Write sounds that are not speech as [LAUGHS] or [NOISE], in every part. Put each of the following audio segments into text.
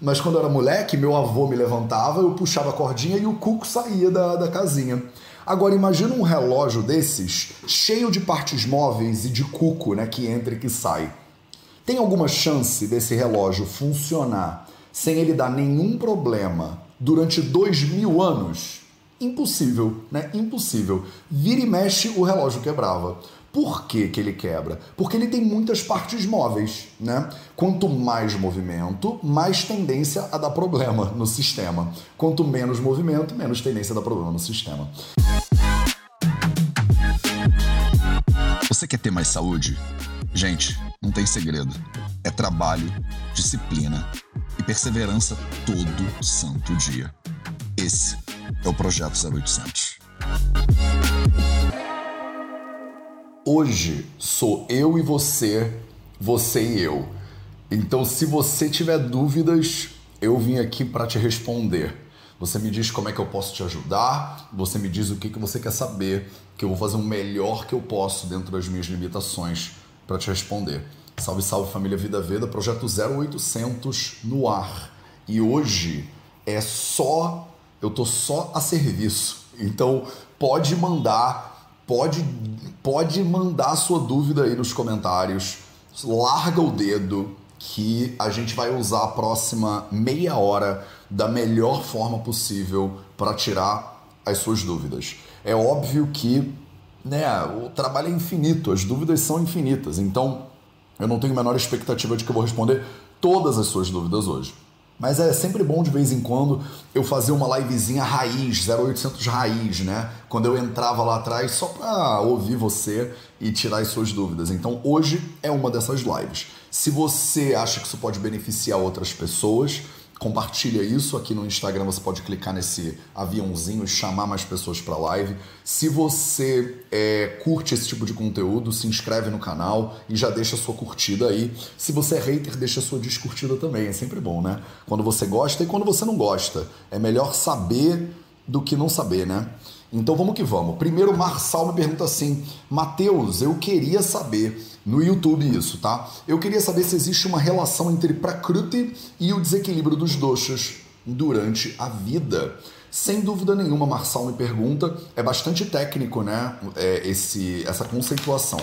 Mas quando eu era moleque, meu avô me levantava, eu puxava a cordinha e o cuco saía da, da casinha. Agora imagina um relógio desses, cheio de partes móveis e de cuco, né, que entra e que sai. Tem alguma chance desse relógio funcionar sem ele dar nenhum problema durante dois mil anos? Impossível, né? Impossível. Vira e mexe, o relógio quebrava. Por que, que ele quebra? Porque ele tem muitas partes móveis, né? Quanto mais movimento, mais tendência a dar problema no sistema. Quanto menos movimento, menos tendência a dar problema no sistema. Você quer ter mais saúde? Gente, não tem segredo. É trabalho, disciplina e perseverança todo santo dia. Esse é o Projeto 0800. Hoje sou eu e você, você e eu. Então, se você tiver dúvidas, eu vim aqui para te responder. Você me diz como é que eu posso te ajudar, você me diz o que, que você quer saber, que eu vou fazer o melhor que eu posso dentro das minhas limitações para te responder. Salve, salve família Vida Veda, projeto 0800 no ar. E hoje é só, eu tô só a serviço. Então, pode mandar pode, pode mandar sua dúvida aí nos comentários. Larga o dedo que a gente vai usar a próxima meia hora da melhor forma possível para tirar as suas dúvidas. É óbvio que né, o trabalho é infinito, as dúvidas são infinitas, então eu não tenho a menor expectativa de que eu vou responder todas as suas dúvidas hoje. Mas é sempre bom de vez em quando eu fazer uma livezinha raiz, 0800 raiz, né? Quando eu entrava lá atrás só para ouvir você e tirar as suas dúvidas. Então hoje é uma dessas lives. Se você acha que isso pode beneficiar outras pessoas, compartilha isso aqui no Instagram. Você pode clicar nesse aviãozinho e chamar mais pessoas para live. Se você é, curte esse tipo de conteúdo, se inscreve no canal e já deixa sua curtida aí. Se você é hater, deixa sua descurtida também. É sempre bom, né? Quando você gosta e quando você não gosta. É melhor saber do que não saber, né? Então vamos que vamos. Primeiro, Marçal me pergunta assim: Mateus, eu queria saber no YouTube isso, tá? Eu queria saber se existe uma relação entre Prakruti e o desequilíbrio dos doshas durante a vida. Sem dúvida nenhuma, Marçal me pergunta, é bastante técnico, né? É, esse, essa conceituação.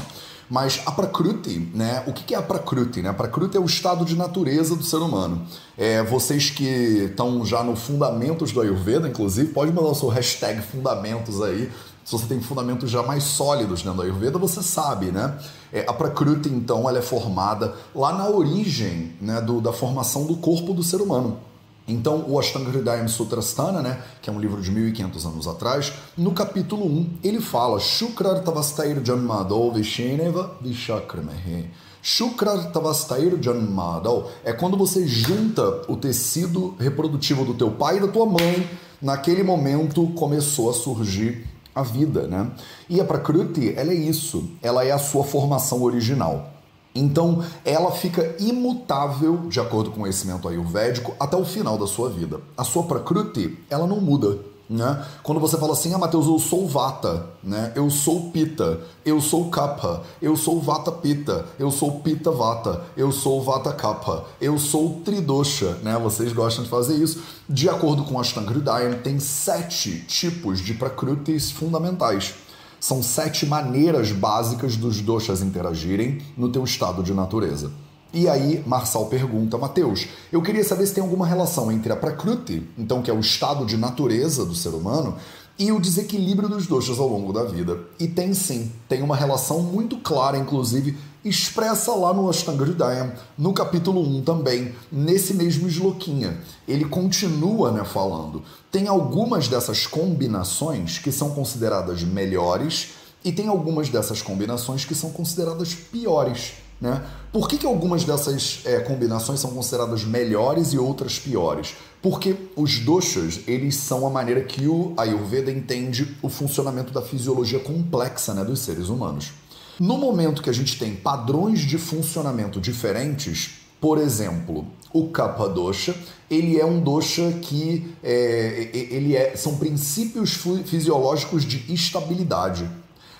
Mas a Prakruti, né? O que é a Prakruti? Né? A Prakruti é o estado de natureza do ser humano. É, vocês que estão já no Fundamentos do Ayurveda, inclusive, pode mandar o seu hashtag Fundamentos aí. Se você tem fundamentos já mais sólidos dentro do Ayurveda, você sabe, né? É, a Prakruti, então, ela é formada lá na origem né, do, da formação do corpo do ser humano. Então, o Ashtanga Hridayam Sutrasthana, né, que é um livro de 1500 anos atrás, no capítulo 1, ele fala Shukrar Tavastair Janmado Visheneva Vishakramehe. Shukrar Tavastair Janmado é quando você junta o tecido reprodutivo do teu pai e da tua mãe. Naquele momento começou a surgir a vida, né? E a Prakruti, ela é isso, ela é a sua formação original. Então, ela fica imutável, de acordo com o conhecimento ayurvédico, até o final da sua vida. A sua Prakruti, ela não muda. Né? Quando você fala assim, ah, Mateus, eu sou Vata, né? eu sou Pita, eu sou Kapha, eu sou Vata Pita, eu sou Pita Vata, eu sou Vata Kapha, eu sou Tridosha, né? Vocês gostam de fazer isso. De acordo com Ashtanga Hridayam, tem sete tipos de Prakrutis fundamentais. São sete maneiras básicas dos doshas interagirem no teu estado de natureza. E aí, Marçal pergunta, Mateus, eu queria saber se tem alguma relação entre a Prakruti, então que é o estado de natureza do ser humano, e o desequilíbrio dos doshas ao longo da vida. E tem sim, tem uma relação muito clara, inclusive expressa lá no Ashtanga Hridayam, no capítulo 1 também, nesse mesmo esloquinha. Ele continua né, falando. Tem algumas dessas combinações que são consideradas melhores e tem algumas dessas combinações que são consideradas piores. Né? Por que, que algumas dessas é, combinações são consideradas melhores e outras piores? Porque os doshas, eles são a maneira que o Ayurveda entende o funcionamento da fisiologia complexa né, dos seres humanos. No momento que a gente tem padrões de funcionamento diferentes, por exemplo, o Kapha Dosha, ele é um dosha que é, ele é, são princípios fisiológicos de estabilidade.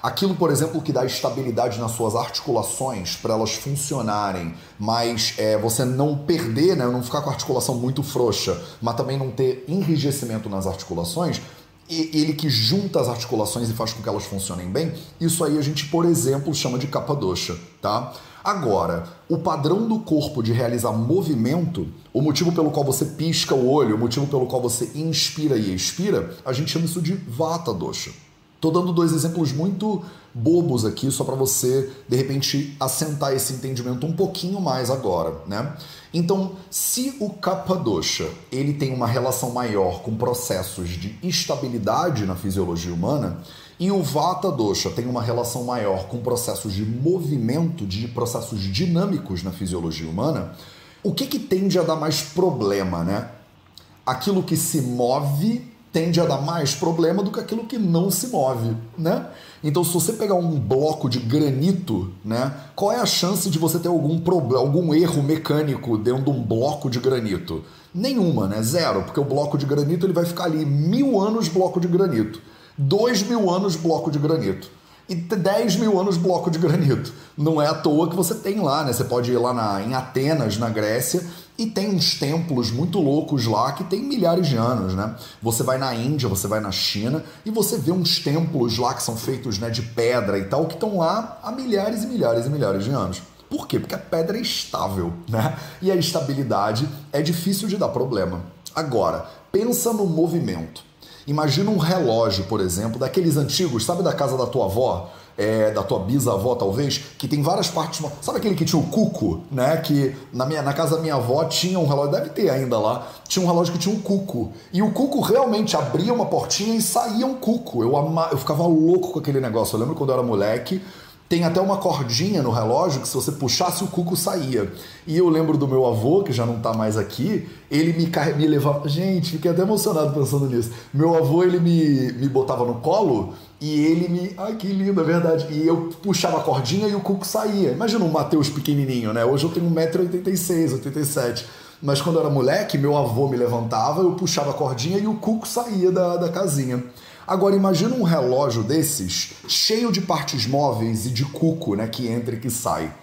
Aquilo, por exemplo, que dá estabilidade nas suas articulações para elas funcionarem, mas é, você não perder, né, não ficar com a articulação muito frouxa, mas também não ter enrijecimento nas articulações, ele que junta as articulações e faz com que elas funcionem bem, isso aí a gente, por exemplo, chama de capadosha, tá? Agora, o padrão do corpo de realizar movimento, o motivo pelo qual você pisca o olho, o motivo pelo qual você inspira e expira, a gente chama isso de vata dosha. Tô dando dois exemplos muito bobos aqui, só para você, de repente, assentar esse entendimento um pouquinho mais agora, né? Então, se o Kapha Dosha ele tem uma relação maior com processos de estabilidade na fisiologia humana, e o Vata Dosha tem uma relação maior com processos de movimento, de processos dinâmicos na fisiologia humana, o que, que tende a dar mais problema, né? Aquilo que se move tende a dar mais problema do que aquilo que não se move, né? Então, se você pegar um bloco de granito, né, qual é a chance de você ter algum problema, algum erro mecânico dentro de um bloco de granito? Nenhuma, né? Zero, porque o bloco de granito ele vai ficar ali mil anos bloco de granito, dois mil anos bloco de granito e 10 mil anos bloco de granito. Não é à toa que você tem lá, né? Você pode ir lá na, em Atenas, na Grécia, e tem uns templos muito loucos lá que tem milhares de anos, né? Você vai na Índia, você vai na China e você vê uns templos lá que são feitos né, de pedra e tal, que estão lá há milhares e milhares e milhares de anos. Por quê? Porque a pedra é estável, [LAUGHS] né? E a estabilidade é difícil de dar problema. Agora, pensa no movimento. Imagina um relógio, por exemplo, daqueles antigos, sabe da casa da tua avó? É, da tua bisavó, talvez, que tem várias partes. Sabe aquele que tinha o cuco, né? Que na, minha, na casa da minha avó tinha um relógio, deve ter ainda lá, tinha um relógio que tinha um cuco. E o cuco realmente abria uma portinha e saía um cuco. Eu, ama, eu ficava louco com aquele negócio. Eu lembro quando eu era moleque. Tem até uma cordinha no relógio que se você puxasse o cuco saía. E eu lembro do meu avô, que já não está mais aqui, ele me, me levava. Gente, fiquei até emocionado pensando nisso. Meu avô, ele me, me botava no colo e ele me. Ai, que lindo, é verdade. E eu puxava a cordinha e o cuco saía. Imagina um Matheus pequenininho, né? Hoje eu tenho 1,86m, 87 Mas quando eu era moleque, meu avô me levantava, eu puxava a cordinha e o cuco saía da, da casinha. Agora imagina um relógio desses, cheio de partes móveis e de cuco, né, que entra e que sai.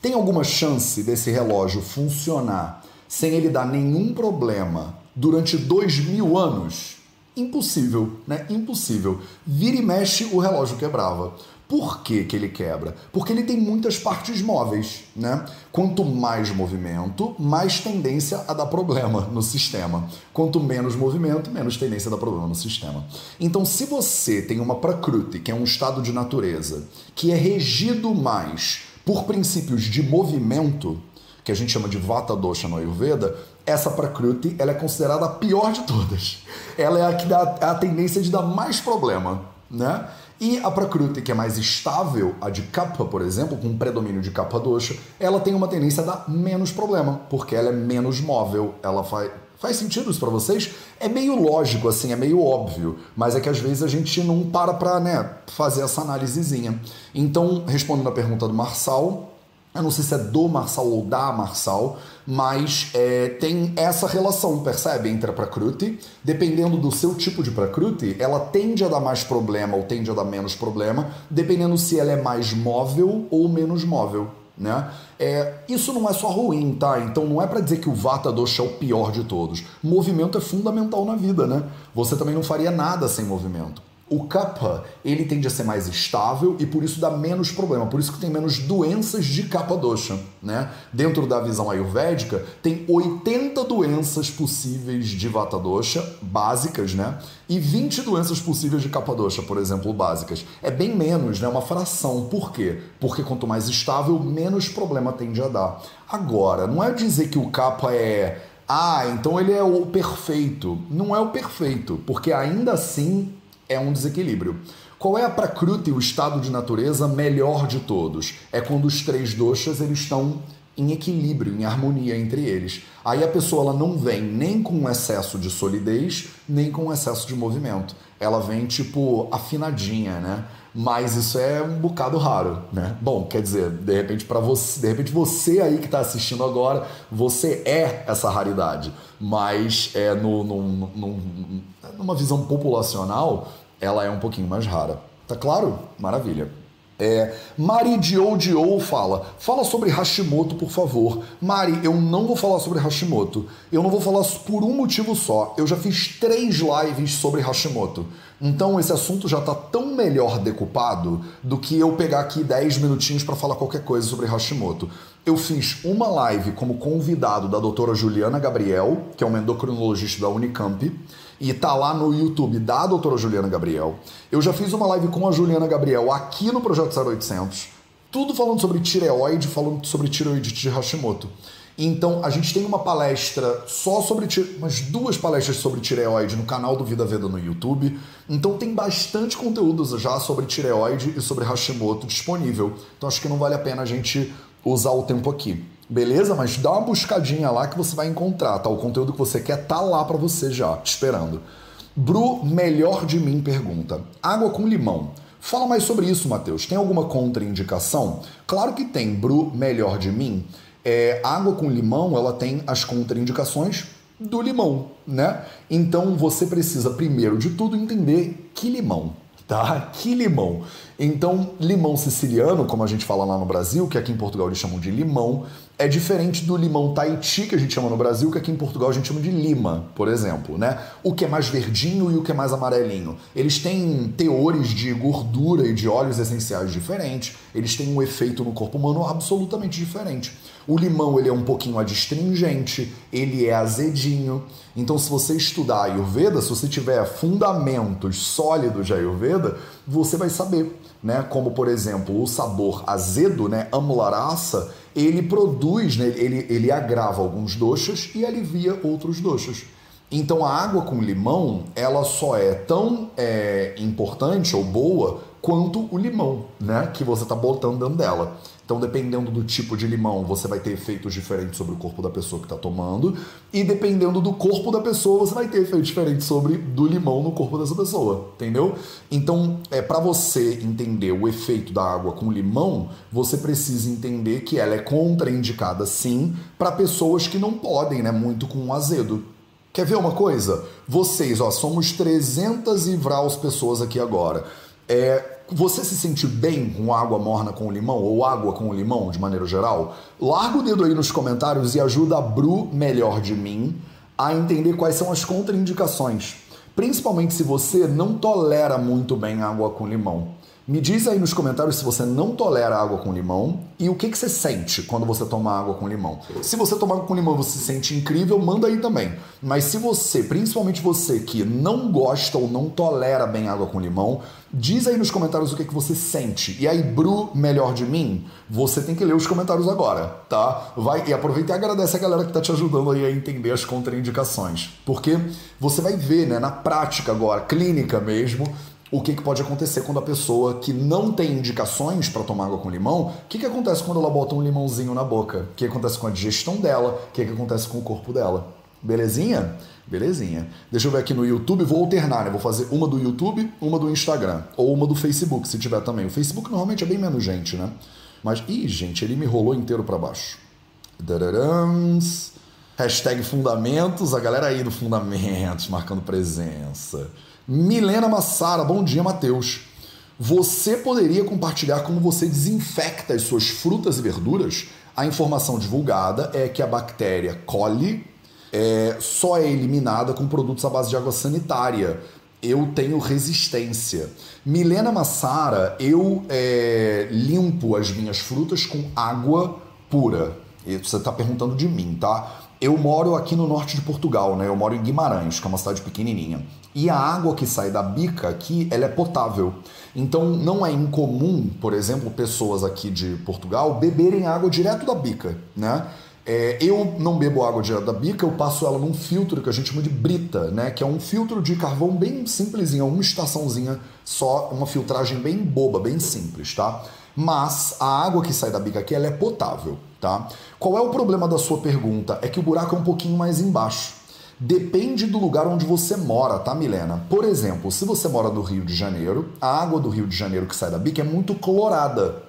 Tem alguma chance desse relógio funcionar sem ele dar nenhum problema durante dois mil anos? Impossível, né? Impossível. Vira e mexe, o relógio quebrava. Por que, que ele quebra? Porque ele tem muitas partes móveis, né? Quanto mais movimento, mais tendência a dar problema no sistema. Quanto menos movimento, menos tendência a dar problema no sistema. Então, se você tem uma prakruti, que é um estado de natureza, que é regido mais por princípios de movimento, que a gente chama de Vata Dosha no Ayurveda, essa Prakruti ela é considerada a pior de todas. Ela é a que dá a tendência de dar mais problema, né? E a Prakruti, que é mais estável, a de Kapha, por exemplo, com um predomínio de Kapha Dosha, ela tem uma tendência a dar menos problema, porque ela é menos móvel, ela faz... Faz sentido isso para vocês? É meio lógico, assim, é meio óbvio, mas é que às vezes a gente não para para né, fazer essa análisezinha. Então, respondendo a pergunta do Marçal, eu não sei se é do Marçal ou da Marçal, mas é, tem essa relação, percebe? Entre a Prakruti. Dependendo do seu tipo de Prakruti, ela tende a dar mais problema ou tende a dar menos problema, dependendo se ela é mais móvel ou menos móvel. Né? É, isso não é só ruim, tá? Então não é para dizer que o Vata Dosha é o pior de todos. Movimento é fundamental na vida, né? Você também não faria nada sem movimento. O kapha, ele tende a ser mais estável e por isso dá menos problema, por isso que tem menos doenças de kapha dosha, né? Dentro da visão ayurvédica, tem 80 doenças possíveis de vata dosha, básicas, né? E 20 doenças possíveis de kapha dosha, por exemplo, básicas. É bem menos, né? Uma fração. Por quê? Porque quanto mais estável, menos problema tende a dar. Agora, não é dizer que o kapha é ah, então ele é o perfeito. Não é o perfeito, porque ainda assim é um desequilíbrio. Qual é a Prakruti, o estado de natureza melhor de todos? É quando os três doshas eles estão em equilíbrio, em harmonia entre eles. Aí a pessoa ela não vem nem com excesso de solidez, nem com excesso de movimento. Ela vem tipo afinadinha, né? Mas isso é um bocado raro, né? Bom, quer dizer, de repente para você, de repente você aí que está assistindo agora, você é essa raridade. Mas é no, no, no, numa visão populacional, ela é um pouquinho mais rara, tá? Claro? Maravilha. É, Mari Dio Dio fala: fala sobre Hashimoto, por favor. Mari, eu não vou falar sobre Hashimoto. Eu não vou falar por um motivo só. Eu já fiz três lives sobre Hashimoto. Então esse assunto já está tão melhor decupado do que eu pegar aqui 10 minutinhos para falar qualquer coisa sobre Hashimoto. Eu fiz uma live como convidado da doutora Juliana Gabriel, que é uma endocrinologista da Unicamp, e tá lá no YouTube da doutora Juliana Gabriel. Eu já fiz uma live com a Juliana Gabriel aqui no Projeto 0800, tudo falando sobre tireoide, falando sobre tireoide de Hashimoto. Então, a gente tem uma palestra só sobre umas duas palestras sobre tireoide no canal do Vida Veda no YouTube. Então, tem bastante conteúdo já sobre tireoide e sobre Hashimoto disponível. Então, acho que não vale a pena a gente usar o tempo aqui. Beleza? Mas dá uma buscadinha lá que você vai encontrar, tá? O conteúdo que você quer tá lá para você já, te esperando. Bru Melhor de Mim pergunta: Água com limão. Fala mais sobre isso, Matheus. Tem alguma contraindicação? Claro que tem. Bru Melhor de Mim é, água com limão, ela tem as contraindicações do limão, né? Então você precisa primeiro de tudo entender que limão, tá? Que limão. Então, limão siciliano, como a gente fala lá no Brasil, que aqui em Portugal eles chamam de limão, é diferente do limão Tahiti, que a gente chama no Brasil, que aqui em Portugal a gente chama de lima, por exemplo, né? O que é mais verdinho e o que é mais amarelinho. Eles têm teores de gordura e de óleos essenciais diferentes, eles têm um efeito no corpo humano absolutamente diferente. O limão ele é um pouquinho adstringente, ele é azedinho. Então, se você estudar Ayurveda, se você tiver fundamentos sólidos de Ayurveda, você vai saber, né? Como por exemplo, o sabor azedo, né? Amularasa, ele produz, né? ele, ele agrava alguns doxas e alivia outros doxas. Então a água com limão, ela só é tão é, importante ou boa quanto o limão, né? Que você está botando dentro dela. Então, dependendo do tipo de limão, você vai ter efeitos diferentes sobre o corpo da pessoa que está tomando. E dependendo do corpo da pessoa, você vai ter efeitos diferentes sobre do limão no corpo dessa pessoa, entendeu? Então, é para você entender o efeito da água com limão, você precisa entender que ela é contraindicada sim para pessoas que não podem, né, muito com azedo. Quer ver uma coisa? Vocês, ó, somos 300 e vraus pessoas aqui agora. É, você se sente bem com água morna com limão ou água com limão de maneira geral? Larga o dedo aí nos comentários e ajuda a Bru melhor de mim a entender quais são as contraindicações. Principalmente se você não tolera muito bem água com limão. Me diz aí nos comentários se você não tolera água com limão e o que, que você sente quando você toma água com limão. Se você tomar água com limão você se sente incrível, manda aí também. Mas se você, principalmente você que não gosta ou não tolera bem água com limão, diz aí nos comentários o que, que você sente. E aí, Bru, melhor de mim, você tem que ler os comentários agora, tá? Vai e aproveita e agradece a galera que tá te ajudando aí a entender as contraindicações. Porque você vai ver, né, na prática agora, clínica mesmo, o que, que pode acontecer quando a pessoa que não tem indicações para tomar água com limão, o que, que acontece quando ela bota um limãozinho na boca? O que acontece com a digestão dela? O que, que acontece com o corpo dela? Belezinha? Belezinha. Deixa eu ver aqui no YouTube, vou alternar, né? Vou fazer uma do YouTube, uma do Instagram. Ou uma do Facebook, se tiver também. O Facebook normalmente é bem menos gente, né? Mas, ih, gente, ele me rolou inteiro para baixo. Dararãs. Hashtag Fundamentos, a galera aí do Fundamentos marcando presença. Milena Massara, bom dia, Matheus. Você poderia compartilhar como você desinfecta as suas frutas e verduras? A informação divulgada é que a bactéria coli é, só é eliminada com produtos à base de água sanitária. Eu tenho resistência. Milena Massara, eu é, limpo as minhas frutas com água pura. E você está perguntando de mim, tá? Eu moro aqui no norte de Portugal, né? Eu moro em Guimarães, que é uma cidade pequenininha. E a água que sai da bica aqui, ela é potável. Então não é incomum, por exemplo, pessoas aqui de Portugal beberem água direto da bica, né? É, eu não bebo água direto da bica, eu passo ela num filtro que a gente chama de brita, né? Que é um filtro de carvão bem simplesinho, uma estaçãozinha só, uma filtragem bem boba, bem simples, tá? Mas a água que sai da bica aqui, ela é potável, tá? Qual é o problema da sua pergunta? É que o buraco é um pouquinho mais embaixo. Depende do lugar onde você mora, tá, Milena? Por exemplo, se você mora no Rio de Janeiro, a água do Rio de Janeiro que sai da bica é muito clorada.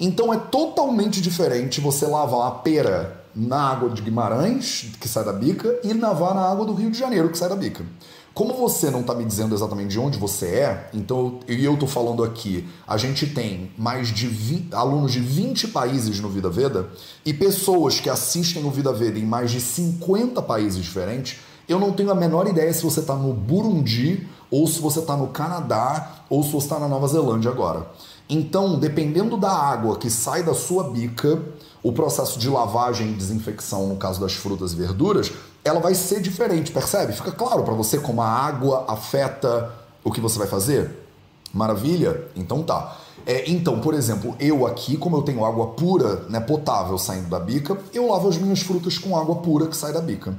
Então é totalmente diferente você lavar a pera na água de Guimarães, que sai da bica, e navar na água do Rio de Janeiro, que sai da bica. Como você não está me dizendo exatamente de onde você é, então e eu estou falando aqui, a gente tem mais de 20, alunos de 20 países no Vida Veda e pessoas que assistem o Vida Veda em mais de 50 países diferentes. Eu não tenho a menor ideia se você está no Burundi ou se você está no Canadá ou se você está na Nova Zelândia agora. Então, dependendo da água que sai da sua bica, o processo de lavagem e desinfecção, no caso das frutas e verduras, ela vai ser diferente, percebe? Fica claro para você como a água afeta o que você vai fazer? Maravilha? Então tá. É, então, por exemplo, eu aqui, como eu tenho água pura, né, potável saindo da bica, eu lavo as minhas frutas com água pura que sai da bica.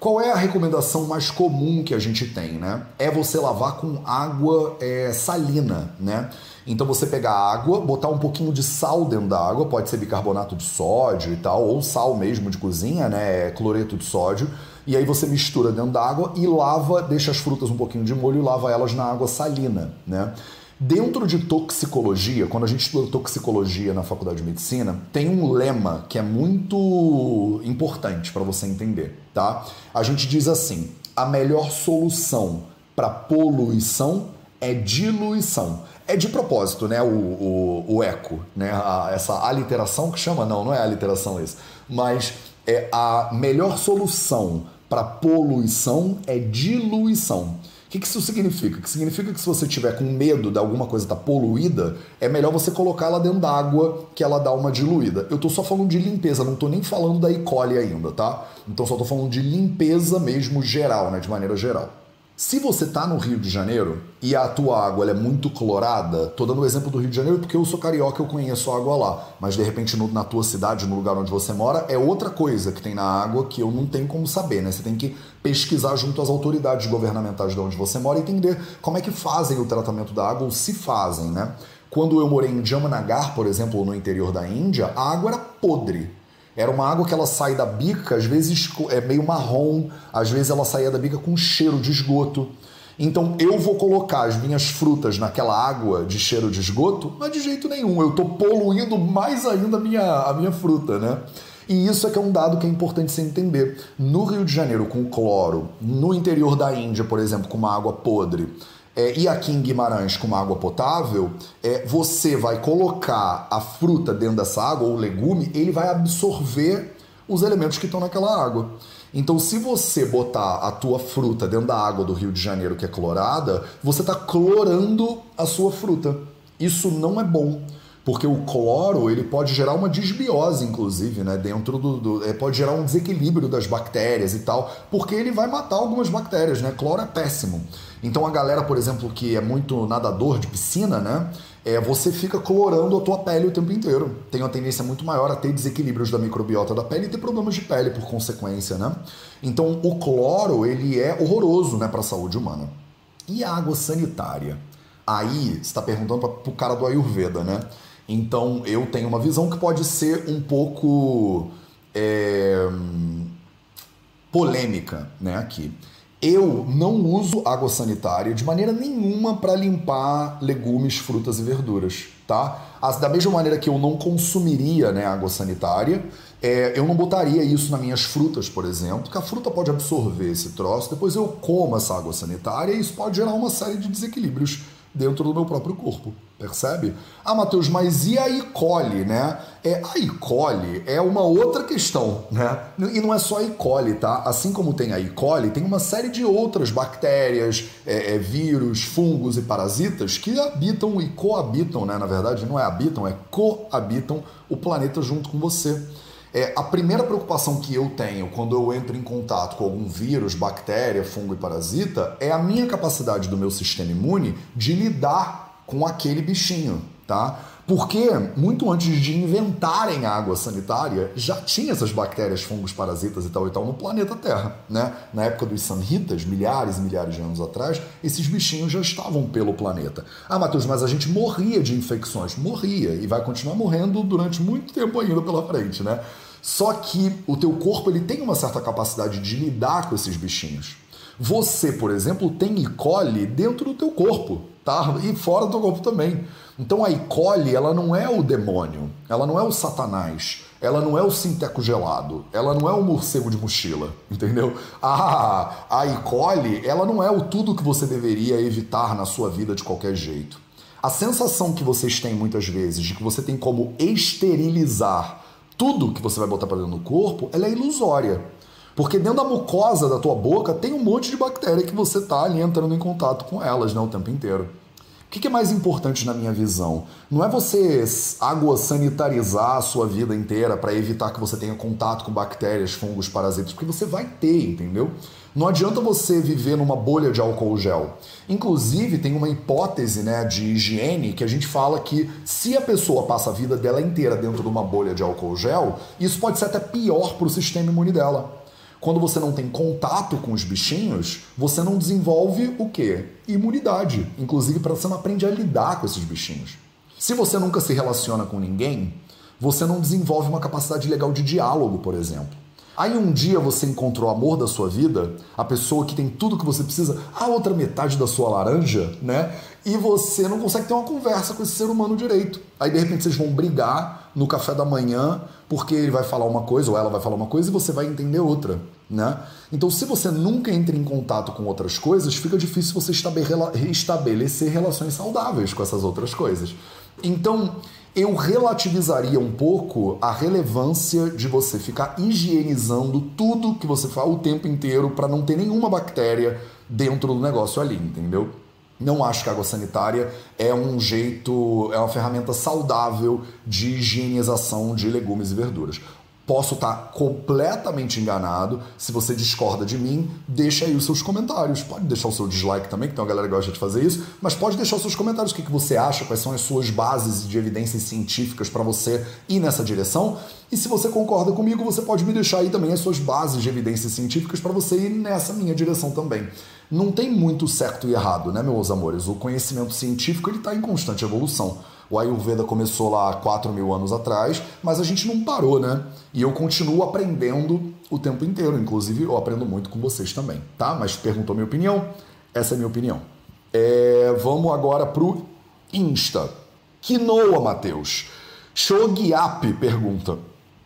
Qual é a recomendação mais comum que a gente tem, né? É você lavar com água é, salina, né? Então você pegar água, botar um pouquinho de sal dentro da água, pode ser bicarbonato de sódio e tal, ou sal mesmo de cozinha, né? Cloreto de sódio. E aí você mistura dentro da água e lava, deixa as frutas um pouquinho de molho e lava elas na água salina, né? Dentro de toxicologia, quando a gente estuda toxicologia na faculdade de medicina, tem um lema que é muito importante para você entender, tá? A gente diz assim: a melhor solução para poluição é diluição. É de propósito, né? O, o, o eco, né? A, essa aliteração que chama, não, não é aliteração isso, mas é a melhor solução para poluição é diluição que, que isso significa? Que significa que se você tiver com medo de alguma coisa estar tá poluída, é melhor você colocar ela dentro d'água que ela dá uma diluída. Eu tô só falando de limpeza, não tô nem falando da E. coli ainda, tá? Então só tô falando de limpeza mesmo geral, né? De maneira geral. Se você está no Rio de Janeiro e a tua água é muito clorada, tô dando o exemplo do Rio de Janeiro porque eu sou carioca, eu conheço a água lá, mas de repente no, na tua cidade, no lugar onde você mora, é outra coisa que tem na água que eu não tenho como saber, né? Você tem que pesquisar junto às autoridades governamentais de onde você mora e entender como é que fazem o tratamento da água ou se fazem, né? Quando eu morei em Jamnagar, por exemplo, no interior da Índia, a água era podre era uma água que ela sai da bica, às vezes é meio marrom, às vezes ela saía da bica com cheiro de esgoto. Então eu vou colocar as minhas frutas naquela água de cheiro de esgoto? Mas de jeito nenhum, eu estou poluindo mais ainda a minha, a minha fruta, né? E isso é que é um dado que é importante você entender. No Rio de Janeiro, com cloro, no interior da Índia, por exemplo, com uma água podre, é, e aqui em Guimarães com uma água potável, é, você vai colocar a fruta dentro dessa água, ou o legume, ele vai absorver os elementos que estão naquela água. Então, se você botar a tua fruta dentro da água do Rio de Janeiro que é clorada, você está clorando a sua fruta. Isso não é bom. Porque o cloro ele pode gerar uma desbiose, inclusive, né? Dentro do, do é, pode gerar um desequilíbrio das bactérias e tal, porque ele vai matar algumas bactérias, né? Cloro é péssimo. Então a galera, por exemplo, que é muito nadador de piscina, né? É, você fica clorando a tua pele o tempo inteiro. Tem uma tendência muito maior a ter desequilíbrios da microbiota da pele e ter problemas de pele por consequência, né? Então o cloro ele é horroroso, né, para a saúde humana. E a água sanitária? Aí está perguntando para o cara do Ayurveda, né? Então eu tenho uma visão que pode ser um pouco é, polêmica, né? Aqui. Eu não uso água sanitária de maneira nenhuma para limpar legumes, frutas e verduras, tá? Da mesma maneira que eu não consumiria né, água sanitária, é, eu não botaria isso nas minhas frutas, por exemplo, que a fruta pode absorver esse troço, depois eu como essa água sanitária e isso pode gerar uma série de desequilíbrios dentro do meu próprio corpo, percebe? Ah, Matheus, mas e a E. coli, né? É, a E. coli é uma outra questão, né? E não é só a E. coli, tá? Assim como tem a E. coli, tem uma série de outras bactérias, é, é, vírus, fungos e parasitas que habitam e coabitam, né? Na verdade, não é habitam, é coabitam o planeta junto com você. É, a primeira preocupação que eu tenho quando eu entro em contato com algum vírus, bactéria, fungo e parasita é a minha capacidade do meu sistema imune de lidar com aquele bichinho, tá? Porque muito antes de inventarem água sanitária, já tinha essas bactérias, fungos, parasitas e tal e tal no planeta Terra, né? Na época dos Samhitas, milhares e milhares de anos atrás, esses bichinhos já estavam pelo planeta. Ah, Matheus, mas a gente morria de infecções. Morria e vai continuar morrendo durante muito tempo ainda pela frente, né? Só que o teu corpo ele tem uma certa capacidade de lidar com esses bichinhos. Você, por exemplo, tem E. coli dentro do teu corpo, tá? E fora do teu corpo também. Então a E. coli, ela não é o demônio, ela não é o satanás. ela não é o sinteco gelado, ela não é o morcego de mochila, [LAUGHS] entendeu? A, a E. coli, ela não é o tudo que você deveria evitar na sua vida de qualquer jeito. A sensação que vocês têm muitas vezes de que você tem como esterilizar tudo que você vai botar para dentro do corpo, ela é ilusória. Porque dentro da mucosa da tua boca tem um monte de bactéria que você está ali entrando em contato com elas né, o tempo inteiro. O que é mais importante na minha visão? Não é você água sanitarizar a sua vida inteira para evitar que você tenha contato com bactérias, fungos, parasitas, porque você vai ter, entendeu? Não adianta você viver numa bolha de álcool gel. Inclusive, tem uma hipótese né, de higiene que a gente fala que se a pessoa passa a vida dela inteira dentro de uma bolha de álcool gel, isso pode ser até pior para o sistema imune dela. Quando você não tem contato com os bichinhos, você não desenvolve o quê? Imunidade. Inclusive, você não aprende a lidar com esses bichinhos. Se você nunca se relaciona com ninguém, você não desenvolve uma capacidade legal de diálogo, por exemplo. Aí um dia você encontrou o amor da sua vida, a pessoa que tem tudo que você precisa, a outra metade da sua laranja, né? E você não consegue ter uma conversa com esse ser humano direito. Aí de repente vocês vão brigar no café da manhã porque ele vai falar uma coisa ou ela vai falar uma coisa e você vai entender outra, né? Então, se você nunca entra em contato com outras coisas, fica difícil você estabelecer relações saudáveis com essas outras coisas. Então, eu relativizaria um pouco a relevância de você ficar higienizando tudo que você faz o tempo inteiro para não ter nenhuma bactéria dentro do negócio ali, entendeu? Não acho que a água sanitária é um jeito, é uma ferramenta saudável de higienização de legumes e verduras. Posso estar completamente enganado. Se você discorda de mim, deixa aí os seus comentários. Pode deixar o seu dislike também, que tem uma galera que gosta de fazer isso, mas pode deixar os seus comentários. O que, que você acha, quais são as suas bases de evidências científicas para você ir nessa direção. E se você concorda comigo, você pode me deixar aí também as suas bases de evidências científicas para você ir nessa minha direção também. Não tem muito certo e errado, né, meus amores? O conhecimento científico está em constante evolução. O Ayurveda começou lá há 4 mil anos atrás, mas a gente não parou, né? E eu continuo aprendendo o tempo inteiro. Inclusive, eu aprendo muito com vocês também, tá? Mas perguntou minha opinião? Essa é a minha opinião. É, vamos agora pro Insta. Quinoa, Matheus. Shogiap pergunta.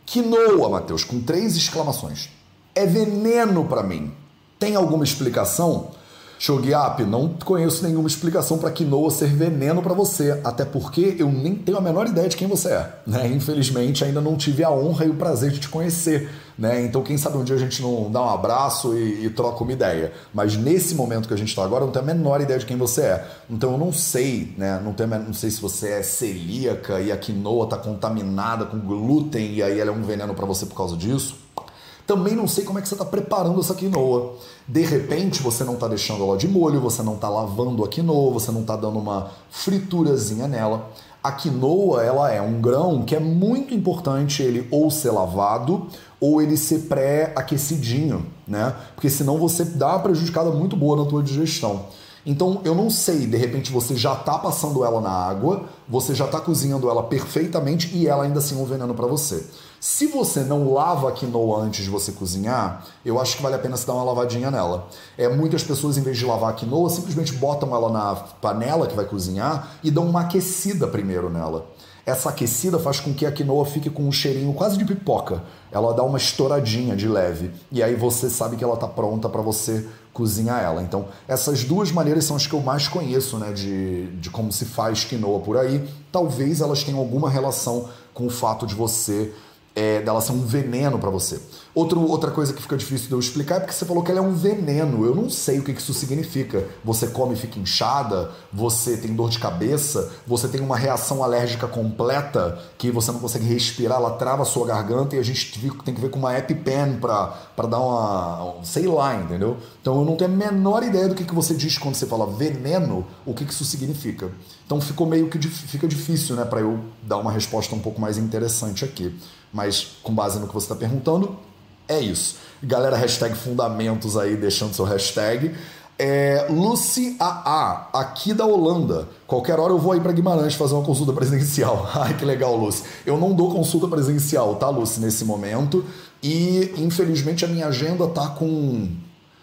Quinoa, Matheus, com três exclamações. É veneno para mim. Tem alguma explicação? Shogiap, não conheço nenhuma explicação para quinoa ser veneno para você, até porque eu nem tenho a menor ideia de quem você é. Né? Infelizmente, ainda não tive a honra e o prazer de te conhecer. Né? Então, quem sabe um dia a gente não dá um abraço e, e troca uma ideia. Mas nesse momento que a gente está agora, eu não tenho a menor ideia de quem você é. Então, eu não sei, né? não, tenho, não sei se você é celíaca e a quinoa está contaminada com glúten e aí ela é um veneno para você por causa disso. Também não sei como é que você está preparando essa quinoa. De repente, você não está deixando ela de molho, você não está lavando a quinoa, você não está dando uma friturazinha nela. A quinoa, ela é um grão que é muito importante ele ou ser lavado ou ele ser pré-aquecidinho, né? Porque senão você dá uma prejudicada muito boa na tua digestão. Então eu não sei, de repente você já está passando ela na água, você já está cozinhando ela perfeitamente e ela ainda assim é um veneno para você. Se você não lava a quinoa antes de você cozinhar, eu acho que vale a pena você dar uma lavadinha nela. É, muitas pessoas, em vez de lavar a quinoa, simplesmente botam ela na panela que vai cozinhar e dão uma aquecida primeiro nela. Essa aquecida faz com que a quinoa fique com um cheirinho quase de pipoca. Ela dá uma estouradinha de leve. E aí você sabe que ela está pronta para você cozinhar ela. Então, essas duas maneiras são as que eu mais conheço né, de, de como se faz quinoa por aí. Talvez elas tenham alguma relação com o fato de você é, dela ser um veneno para você. Outro, outra coisa que fica difícil de eu explicar é porque você falou que ela é um veneno. Eu não sei o que isso significa. Você come e fica inchada, você tem dor de cabeça, você tem uma reação alérgica completa que você não consegue respirar, ela trava a sua garganta e a gente tem que ver com uma EpiPen para dar uma. sei lá, entendeu? Então eu não tenho a menor ideia do que, que você diz quando você fala veneno, o que, que isso significa. Então ficou meio que fica difícil, né, para eu dar uma resposta um pouco mais interessante aqui. Mas com base no que você está perguntando, é isso. Galera, hashtag fundamentos aí, deixando seu hashtag. É, Lucy AA, aqui da Holanda. Qualquer hora eu vou aí para Guimarães fazer uma consulta presencial. [LAUGHS] Ai, que legal, Lucy. Eu não dou consulta presencial, tá, Lucy, nesse momento. E infelizmente a minha agenda tá com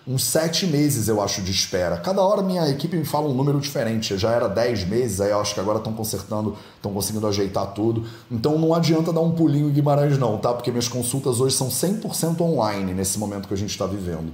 uns sete meses, eu acho, de espera. Cada hora minha equipe me fala um número diferente. Já era dez meses, aí eu acho que agora estão consertando, estão conseguindo ajeitar tudo. Então não adianta dar um pulinho em Guimarães, não, tá? Porque minhas consultas hoje são 100% online nesse momento que a gente está vivendo.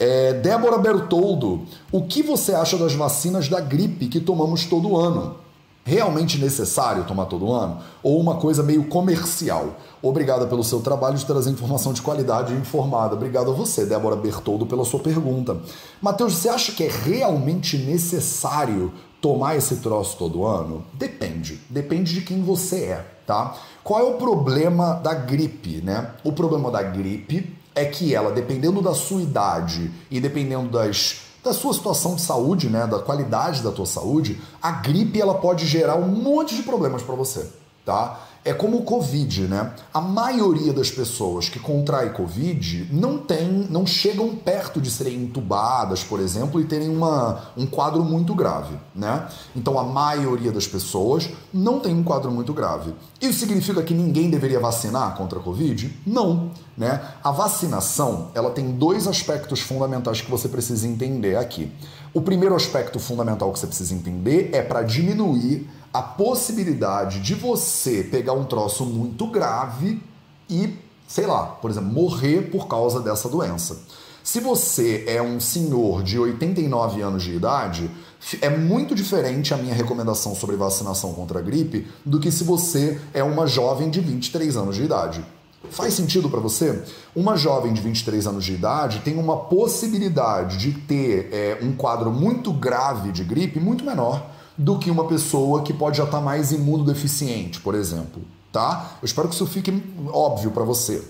É, Débora Bertoldo, o que você acha das vacinas da gripe que tomamos todo ano? Realmente necessário tomar todo ano ou uma coisa meio comercial? Obrigada pelo seu trabalho de trazer informação de qualidade e informada. Obrigado a você, Débora Bertoldo, pela sua pergunta. Matheus, você acha que é realmente necessário tomar esse troço todo ano? Depende. Depende de quem você é, tá? Qual é o problema da gripe, né? O problema da gripe é que ela, dependendo da sua idade e dependendo das da sua situação de saúde, né, da qualidade da tua saúde, a gripe ela pode gerar um monte de problemas para você, tá? É como o Covid, né? A maioria das pessoas que contrai Covid não tem, não chegam perto de serem entubadas, por exemplo, e terem uma, um quadro muito grave, né? Então a maioria das pessoas não tem um quadro muito grave. Isso significa que ninguém deveria vacinar contra a Covid? Não, né? A vacinação, ela tem dois aspectos fundamentais que você precisa entender aqui. O primeiro aspecto fundamental que você precisa entender é para diminuir a possibilidade de você pegar um troço muito grave e, sei lá, por exemplo, morrer por causa dessa doença. Se você é um senhor de 89 anos de idade, é muito diferente a minha recomendação sobre vacinação contra a gripe do que se você é uma jovem de 23 anos de idade. Faz sentido para você? Uma jovem de 23 anos de idade tem uma possibilidade de ter é, um quadro muito grave de gripe muito menor do que uma pessoa que pode já estar tá mais imunodeficiente, por exemplo, tá? Eu espero que isso fique óbvio para você.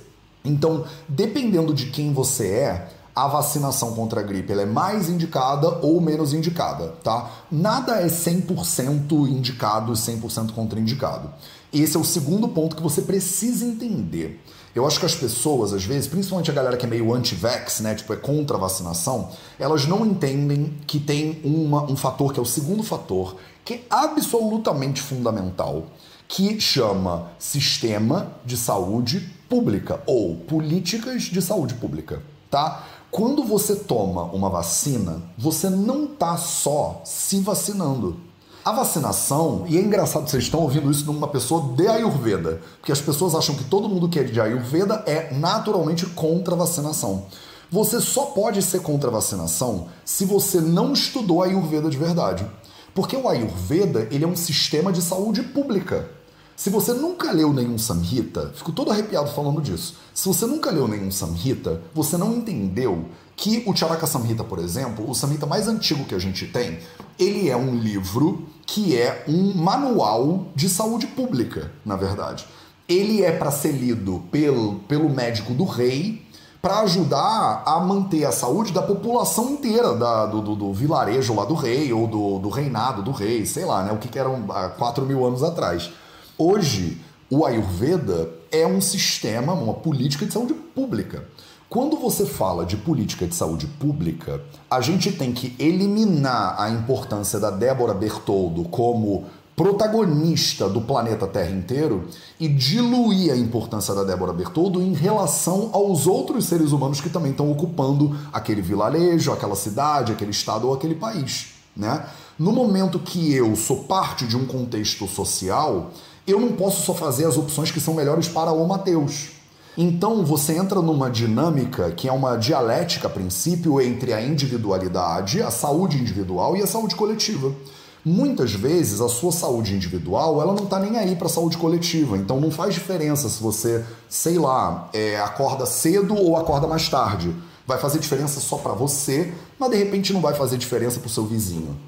Então, dependendo de quem você é, a vacinação contra a gripe ela é mais indicada ou menos indicada, tá? Nada é 100% indicado e 100% contraindicado. Esse é o segundo ponto que você precisa entender. Eu acho que as pessoas, às vezes, principalmente a galera que é meio anti-vax, né, tipo, é contra a vacinação, elas não entendem que tem uma, um fator que é o segundo fator, que é absolutamente fundamental, que chama sistema de saúde pública ou políticas de saúde pública, tá? Quando você toma uma vacina, você não tá só se vacinando a vacinação, e é engraçado vocês estão ouvindo isso de uma pessoa de Ayurveda, porque as pessoas acham que todo mundo que é de Ayurveda é naturalmente contra a vacinação. Você só pode ser contra a vacinação se você não estudou Ayurveda de verdade. Porque o Ayurveda ele é um sistema de saúde pública. Se você nunca leu nenhum Samhita, fico todo arrepiado falando disso. Se você nunca leu nenhum Samhita, você não entendeu que o Charaka Samhita, por exemplo, o Samhita mais antigo que a gente tem, ele é um livro que é um manual de saúde pública, na verdade. Ele é para ser lido pelo, pelo médico do rei para ajudar a manter a saúde da população inteira da, do, do, do, vilarejo lá do rei ou do, do reinado do rei, sei lá, né? O que, que eram há 4 mil anos atrás. Hoje, o Ayurveda é um sistema, uma política de saúde pública. Quando você fala de política de saúde pública, a gente tem que eliminar a importância da Débora Bertoldo como protagonista do planeta Terra inteiro e diluir a importância da Débora Bertoldo em relação aos outros seres humanos que também estão ocupando aquele vilarejo, aquela cidade, aquele estado ou aquele país. Né? No momento que eu sou parte de um contexto social, eu não posso só fazer as opções que são melhores para o Mateus. Então você entra numa dinâmica que é uma dialética a princípio entre a individualidade, a saúde individual e a saúde coletiva. Muitas vezes a sua saúde individual ela não está nem aí para a saúde coletiva, então não faz diferença se você, sei lá, é, acorda cedo ou acorda mais tarde. Vai fazer diferença só para você, mas de repente não vai fazer diferença para o seu vizinho.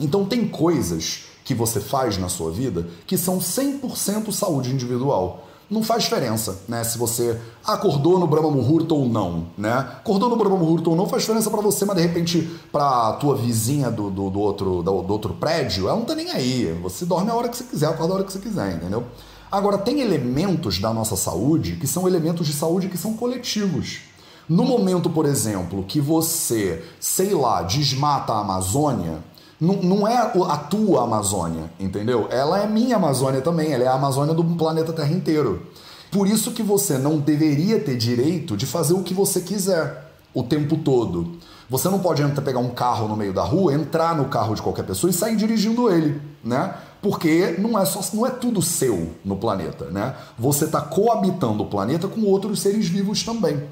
Então tem coisas que você faz na sua vida que são 100% saúde individual não faz diferença, né? Se você acordou no Brahma Muhurta ou não, né? Acordou no Brahma Muhurta ou não faz diferença para você, mas de repente pra tua vizinha do, do, do outro, do, do, outro prédio, ela não tá nem aí. Você dorme a hora que você quiser, acorda a hora que você quiser, entendeu? Agora, tem elementos da nossa saúde que são elementos de saúde que são coletivos. No momento, por exemplo, que você, sei lá, desmata a Amazônia, não, não é a tua Amazônia, entendeu? Ela é minha Amazônia também, ela é a Amazônia do planeta Terra inteiro. Por isso que você não deveria ter direito de fazer o que você quiser. o tempo todo. Você não pode entrar, pegar um carro no meio da rua, entrar no carro de qualquer pessoa e sair dirigindo ele, né? Porque não é só não é tudo seu no planeta, né? Você está coabitando o planeta com outros seres vivos também.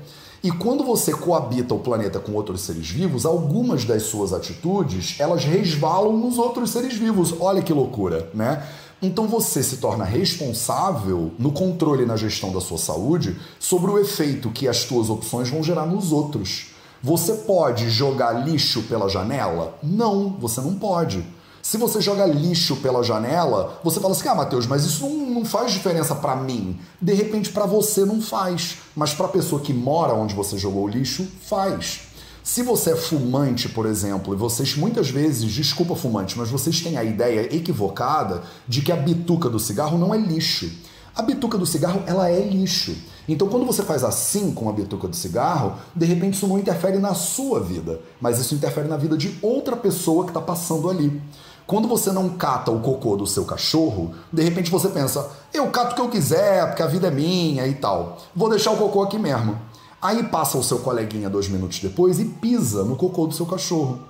E quando você coabita o planeta com outros seres vivos, algumas das suas atitudes, elas resvalam nos outros seres vivos. Olha que loucura, né? Então você se torna responsável no controle e na gestão da sua saúde sobre o efeito que as suas opções vão gerar nos outros. Você pode jogar lixo pela janela? Não, você não pode. Se você joga lixo pela janela, você fala assim: ah, Matheus, mas isso não, não faz diferença para mim. De repente, para você não faz, mas para a pessoa que mora onde você jogou o lixo, faz. Se você é fumante, por exemplo, e vocês muitas vezes, desculpa fumante, mas vocês têm a ideia equivocada de que a bituca do cigarro não é lixo. A bituca do cigarro, ela é lixo. Então, quando você faz assim com a bituca do cigarro, de repente isso não interfere na sua vida, mas isso interfere na vida de outra pessoa que está passando ali. Quando você não cata o cocô do seu cachorro, de repente você pensa, eu cato o que eu quiser, porque a vida é minha e tal. Vou deixar o cocô aqui mesmo. Aí passa o seu coleguinha dois minutos depois e pisa no cocô do seu cachorro.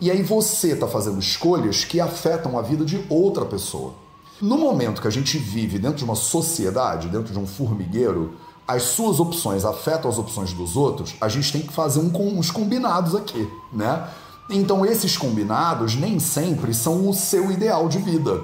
E aí você está fazendo escolhas que afetam a vida de outra pessoa. No momento que a gente vive dentro de uma sociedade, dentro de um formigueiro, as suas opções afetam as opções dos outros, a gente tem que fazer um, uns combinados aqui, né? Então esses combinados nem sempre são o seu ideal de vida.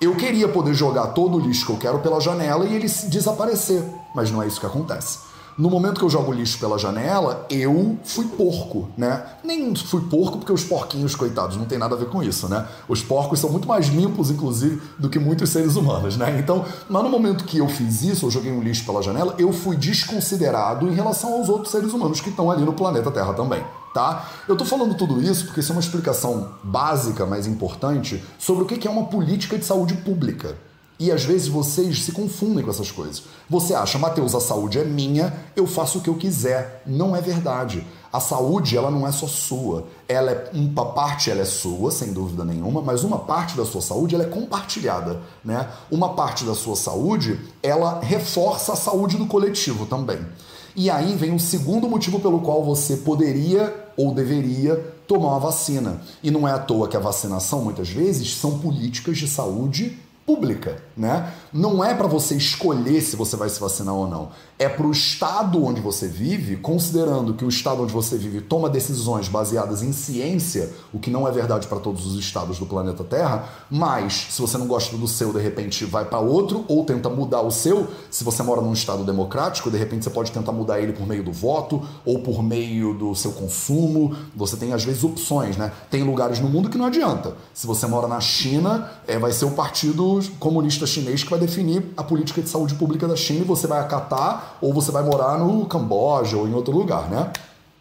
Eu queria poder jogar todo o lixo que eu quero pela janela e ele desaparecer, mas não é isso que acontece. No momento que eu jogo lixo pela janela, eu fui porco, né? Nem fui porco porque os porquinhos, coitados, não tem nada a ver com isso, né? Os porcos são muito mais limpos, inclusive, do que muitos seres humanos, né? Então, mas no momento que eu fiz isso, eu joguei um lixo pela janela, eu fui desconsiderado em relação aos outros seres humanos que estão ali no planeta Terra também. Tá? Eu tô falando tudo isso porque isso é uma explicação básica, mas importante, sobre o que é uma política de saúde pública. E às vezes vocês se confundem com essas coisas. Você acha, Mateus, a saúde é minha, eu faço o que eu quiser. Não é verdade. A saúde, ela não é só sua. Ela é uma parte ela é sua, sem dúvida nenhuma, mas uma parte da sua saúde ela é compartilhada, né? Uma parte da sua saúde, ela reforça a saúde do coletivo também. E aí vem o segundo motivo pelo qual você poderia ou deveria tomar uma vacina. E não é à toa que a vacinação, muitas vezes, são políticas de saúde pública, né? Não é para você escolher se você vai se vacinar ou não. É para o estado onde você vive, considerando que o estado onde você vive toma decisões baseadas em ciência, o que não é verdade para todos os estados do planeta Terra, mas se você não gosta do seu, de repente vai para outro ou tenta mudar o seu. Se você mora num estado democrático, de repente você pode tentar mudar ele por meio do voto ou por meio do seu consumo. Você tem às vezes opções, né? Tem lugares no mundo que não adianta. Se você mora na China, é, vai ser o partido comunista chinês que vai definir a política de saúde pública da China e você vai acatar ou você vai morar no Camboja ou em outro lugar, né?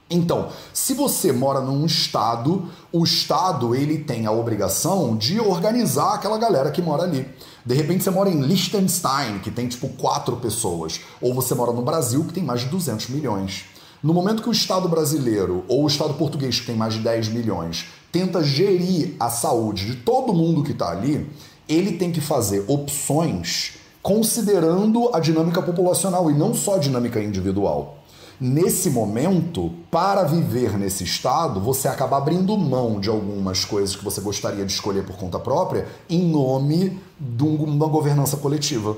Então, se você mora num estado, o estado ele tem a obrigação de organizar aquela galera que mora ali. De repente você mora em Liechtenstein, que tem tipo quatro pessoas, ou você mora no Brasil, que tem mais de 200 milhões. No momento que o Estado brasileiro ou o Estado português, que tem mais de 10 milhões, tenta gerir a saúde de todo mundo que está ali, ele tem que fazer opções considerando a dinâmica populacional e não só a dinâmica individual. Nesse momento, para viver nesse estado, você acaba abrindo mão de algumas coisas que você gostaria de escolher por conta própria em nome de uma governança coletiva.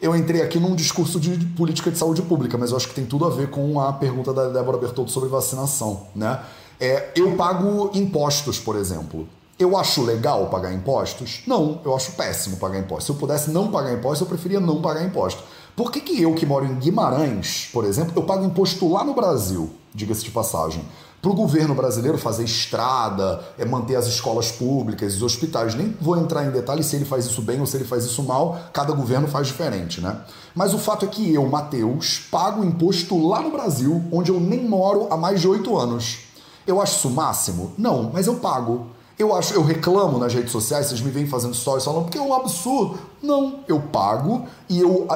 Eu entrei aqui num discurso de política de saúde pública, mas eu acho que tem tudo a ver com a pergunta da Débora Bertoldo sobre vacinação. Né? É, eu pago impostos, por exemplo. Eu acho legal pagar impostos? Não, eu acho péssimo pagar impostos. Se eu pudesse não pagar impostos, eu preferia não pagar impostos. Por que, que eu, que moro em Guimarães, por exemplo, eu pago imposto lá no Brasil, diga-se de passagem, para o governo brasileiro fazer estrada, é manter as escolas públicas, os hospitais. Nem vou entrar em detalhes se ele faz isso bem ou se ele faz isso mal, cada governo faz diferente, né? Mas o fato é que eu, Matheus, pago imposto lá no Brasil, onde eu nem moro há mais de oito anos. Eu acho isso o máximo? Não, mas eu pago. Eu acho, eu reclamo nas redes sociais, vocês me vêm fazendo stories falando porque é um absurdo. Não, eu pago e eu,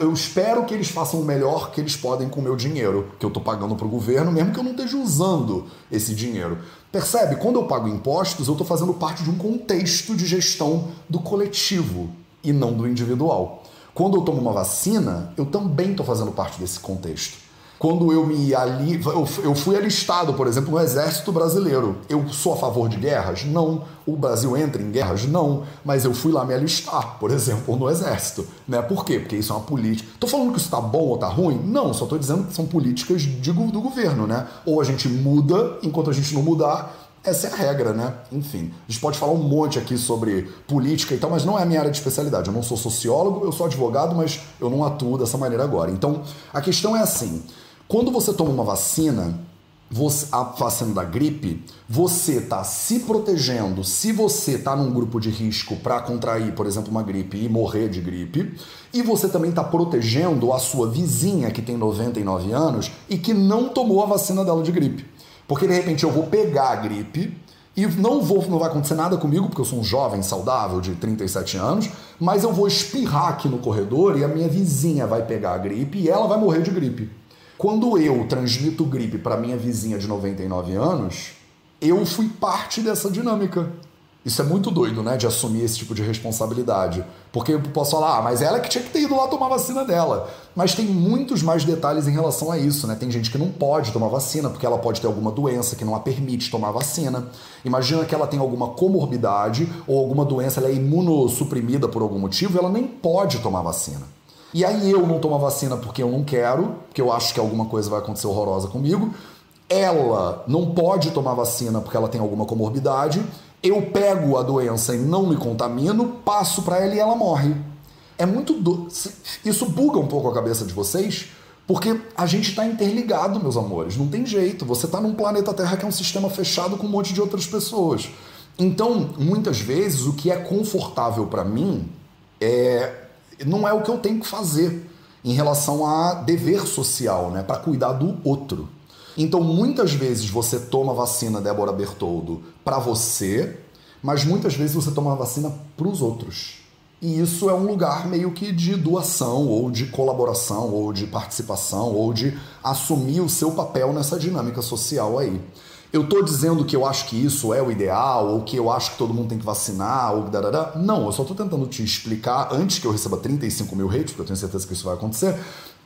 eu espero que eles façam o melhor que eles podem com o meu dinheiro, que eu estou pagando para o governo, mesmo que eu não esteja usando esse dinheiro. Percebe? Quando eu pago impostos, eu estou fazendo parte de um contexto de gestão do coletivo e não do individual. Quando eu tomo uma vacina, eu também estou fazendo parte desse contexto. Quando eu me ali, eu fui alistado, por exemplo, no exército brasileiro. Eu sou a favor de guerras? Não. O Brasil entra em guerras? Não. Mas eu fui lá me alistar, por exemplo, no exército. Né? Por quê? Porque isso é uma política. Tô falando que isso tá bom ou tá ruim? Não, só tô dizendo que são políticas de, do governo, né? Ou a gente muda, enquanto a gente não mudar, essa é a regra, né? Enfim, a gente pode falar um monte aqui sobre política e tal, mas não é a minha área de especialidade. Eu não sou sociólogo, eu sou advogado, mas eu não atuo dessa maneira agora. Então, a questão é assim: quando você toma uma vacina, você, a vacina da gripe, você está se protegendo se você está num grupo de risco para contrair, por exemplo, uma gripe e morrer de gripe, e você também está protegendo a sua vizinha que tem 99 anos e que não tomou a vacina dela de gripe. Porque de repente eu vou pegar a gripe e não vou, não vai acontecer nada comigo, porque eu sou um jovem saudável de 37 anos, mas eu vou espirrar aqui no corredor e a minha vizinha vai pegar a gripe e ela vai morrer de gripe. Quando eu transmito gripe para minha vizinha de 99 anos, eu fui parte dessa dinâmica. Isso é muito doido, né? De assumir esse tipo de responsabilidade. Porque eu posso falar, ah, mas ela que tinha que ter ido lá tomar vacina dela. Mas tem muitos mais detalhes em relação a isso, né? Tem gente que não pode tomar vacina porque ela pode ter alguma doença que não a permite tomar vacina. Imagina que ela tem alguma comorbidade ou alguma doença, ela é imunossuprimida por algum motivo ela nem pode tomar vacina. E aí eu não tomo a vacina porque eu não quero, porque eu acho que alguma coisa vai acontecer horrorosa comigo. Ela não pode tomar vacina porque ela tem alguma comorbidade. Eu pego a doença e não me contamino, passo para ela e ela morre. É muito do... isso buga um pouco a cabeça de vocês, porque a gente está interligado, meus amores. Não tem jeito. Você está num planeta Terra que é um sistema fechado com um monte de outras pessoas. Então, muitas vezes, o que é confortável para mim é não é o que eu tenho que fazer em relação a dever social, né, para cuidar do outro. Então, muitas vezes você toma vacina, Débora Bertoldo, para você, mas muitas vezes você toma vacina para os outros. E isso é um lugar meio que de doação, ou de colaboração, ou de participação, ou de assumir o seu papel nessa dinâmica social aí. Eu estou dizendo que eu acho que isso é o ideal, ou que eu acho que todo mundo tem que vacinar, ou darará. Não, eu só estou tentando te explicar, antes que eu receba 35 mil hates, porque eu tenho certeza que isso vai acontecer,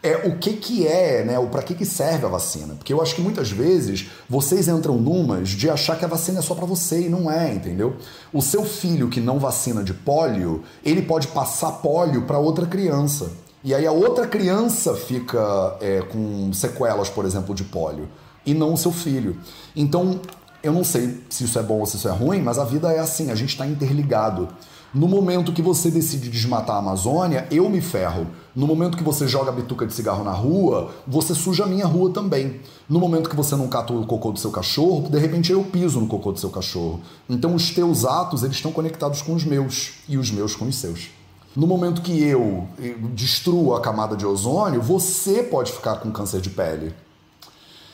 é o que que é, né? O para que que serve a vacina? Porque eu acho que muitas vezes vocês entram numas de achar que a vacina é só para você e não é, entendeu? O seu filho que não vacina de pólio, ele pode passar pólio para outra criança. E aí a outra criança fica é, com sequelas, por exemplo, de pólio e não o seu filho. Então, eu não sei se isso é bom ou se isso é ruim, mas a vida é assim, a gente está interligado. No momento que você decide desmatar a Amazônia, eu me ferro. No momento que você joga bituca de cigarro na rua, você suja a minha rua também. No momento que você não cata o cocô do seu cachorro, de repente eu piso no cocô do seu cachorro. Então os teus atos, eles estão conectados com os meus e os meus com os seus. No momento que eu destruo a camada de ozônio, você pode ficar com câncer de pele.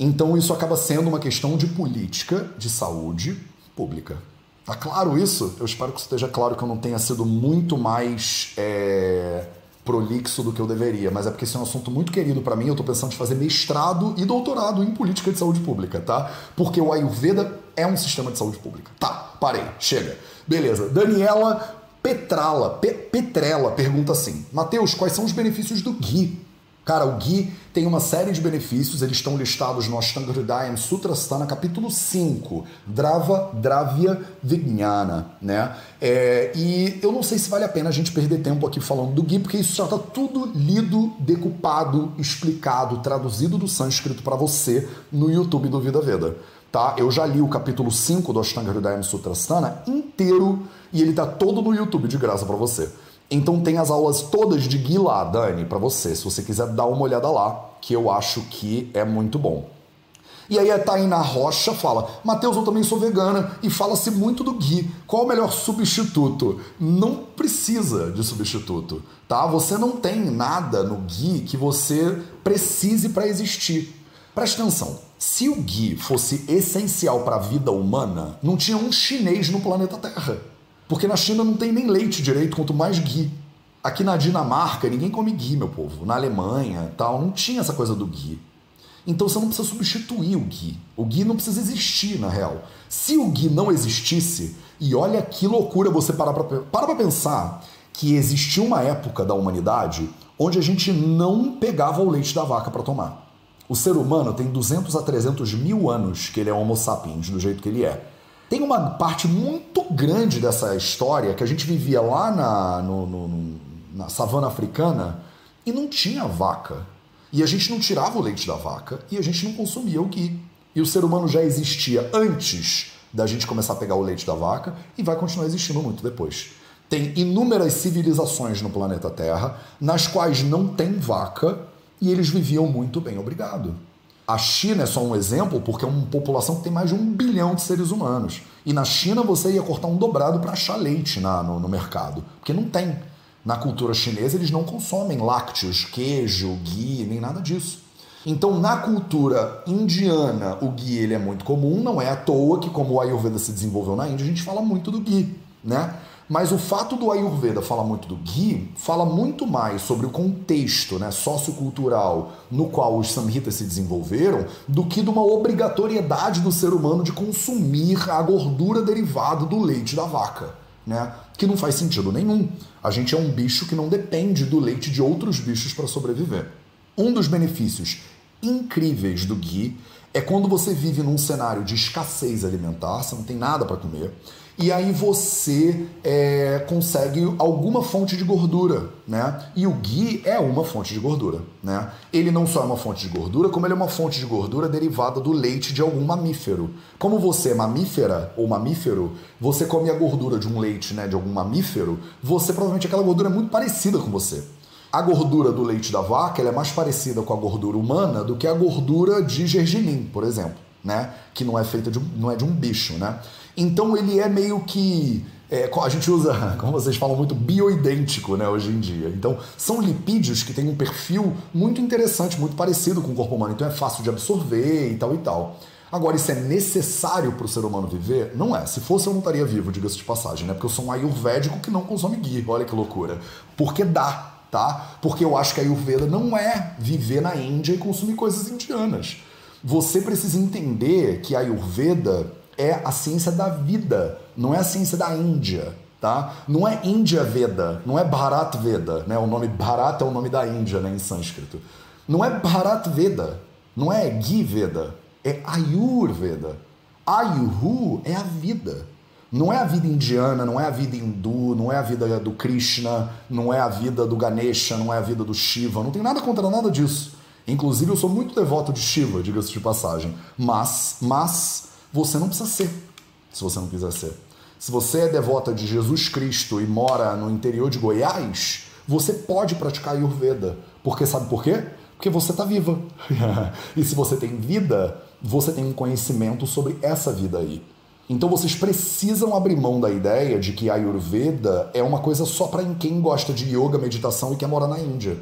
Então isso acaba sendo uma questão de política de saúde pública. Tá claro isso? Eu espero que esteja claro que eu não tenha sido muito mais é, prolixo do que eu deveria, mas é porque esse é um assunto muito querido para mim. Eu tô pensando em fazer mestrado e doutorado em política de saúde pública, tá? Porque o Ayurveda é um sistema de saúde pública. Tá, parei, chega. Beleza. Daniela Petrala, Pe Petrela pergunta assim: Mateus, quais são os benefícios do ghee? Cara, o Gui tem uma série de benefícios, eles estão listados no Ashtanga Hridayam Sutrasthana, capítulo 5, Drava Dravya Vijnana, né? É, e eu não sei se vale a pena a gente perder tempo aqui falando do Gui, porque isso já está tudo lido, decupado, explicado, traduzido do sânscrito para você no YouTube do Vida Veda. Tá? Eu já li o capítulo 5 do Ashtanga Hridayam Sutrasthana inteiro e ele tá todo no YouTube de graça para você. Então tem as aulas todas de Gui lá, Dani, para você, se você quiser dar uma olhada lá, que eu acho que é muito bom. E aí a Tainá Rocha fala: Matheus, eu também sou vegana e fala-se muito do ghee. Qual o melhor substituto? Não precisa de substituto, tá? Você não tem nada no ghee que você precise para existir. Presta atenção. Se o ghee fosse essencial para a vida humana, não tinha um chinês no planeta Terra. Porque na China não tem nem leite direito, quanto mais ghee. Aqui na Dinamarca ninguém come ghee, meu povo. Na Alemanha tal, não tinha essa coisa do ghee. Então você não precisa substituir o ghee. O ghee não precisa existir, na real. Se o ghee não existisse, e olha que loucura você parar pra, para pra pensar que existiu uma época da humanidade onde a gente não pegava o leite da vaca para tomar. O ser humano tem 200 a 300 mil anos que ele é Homo sapiens, do jeito que ele é. Tem uma parte muito grande dessa história que a gente vivia lá na, no, no, na savana africana e não tinha vaca. E a gente não tirava o leite da vaca e a gente não consumia o ghee. E o ser humano já existia antes da gente começar a pegar o leite da vaca e vai continuar existindo muito depois. Tem inúmeras civilizações no planeta Terra nas quais não tem vaca e eles viviam muito bem, obrigado. A China é só um exemplo porque é uma população que tem mais de um bilhão de seres humanos. E na China você ia cortar um dobrado para achar leite na, no, no mercado, porque não tem. Na cultura chinesa eles não consomem lácteos, queijo, ghee, nem nada disso. Então, na cultura indiana, o ghee ele é muito comum, não é à toa que, como o Ayurveda se desenvolveu na Índia, a gente fala muito do ghee, né? Mas o fato do Ayurveda falar muito do ghee fala muito mais sobre o contexto né, sociocultural no qual os samhitas se desenvolveram do que de uma obrigatoriedade do ser humano de consumir a gordura derivada do leite da vaca. Né? Que não faz sentido nenhum. A gente é um bicho que não depende do leite de outros bichos para sobreviver. Um dos benefícios incríveis do ghee é quando você vive num cenário de escassez alimentar, você não tem nada para comer, e aí você é, consegue alguma fonte de gordura, né? E o ghee é uma fonte de gordura, né? Ele não só é uma fonte de gordura, como ele é uma fonte de gordura derivada do leite de algum mamífero. Como você é mamífera ou mamífero, você come a gordura de um leite, né, de algum mamífero, você provavelmente aquela gordura é muito parecida com você. A gordura do leite da vaca é mais parecida com a gordura humana do que a gordura de gergelim, por exemplo, né? Que não é feita de não é de um bicho, né? Então ele é meio que é, a gente usa, [LAUGHS] como vocês falam, muito bioidêntico né, hoje em dia. Então, são lipídios que têm um perfil muito interessante, muito parecido com o corpo humano. Então, é fácil de absorver e tal e tal. Agora, isso é necessário para o ser humano viver? Não é. Se fosse, eu não estaria vivo, diga-se de passagem, né? Porque eu sou um ayurvédico que não consome ghee. Olha que loucura. Porque dá, tá? Porque eu acho que a Ayurveda não é viver na Índia e consumir coisas indianas. Você precisa entender que a Ayurveda é a ciência da vida, não é a ciência da Índia, tá? Não é Índia Veda, não é Bharat Veda, né? O nome Bharat é o nome da Índia, né, em sânscrito. Não é Bharat Veda, não é Gui Veda, é Ayurveda. Ayurhu é a vida. Não é a vida indiana, não é a vida hindu, não é a vida do Krishna, não é a vida do Ganesha, não é a vida do Shiva. Não tem nada contra nada disso. Inclusive, eu sou muito devoto de Shiva, diga-se de passagem. Mas, mas, você não precisa ser, se você não quiser ser. Se você é devota de Jesus Cristo e mora no interior de Goiás, você pode praticar Ayurveda. Porque sabe por quê? Porque você está viva. [LAUGHS] e se você tem vida, você tem um conhecimento sobre essa vida aí. Então vocês precisam abrir mão da ideia de que a Ayurveda é uma coisa só para quem gosta de yoga, meditação e quer morar na Índia.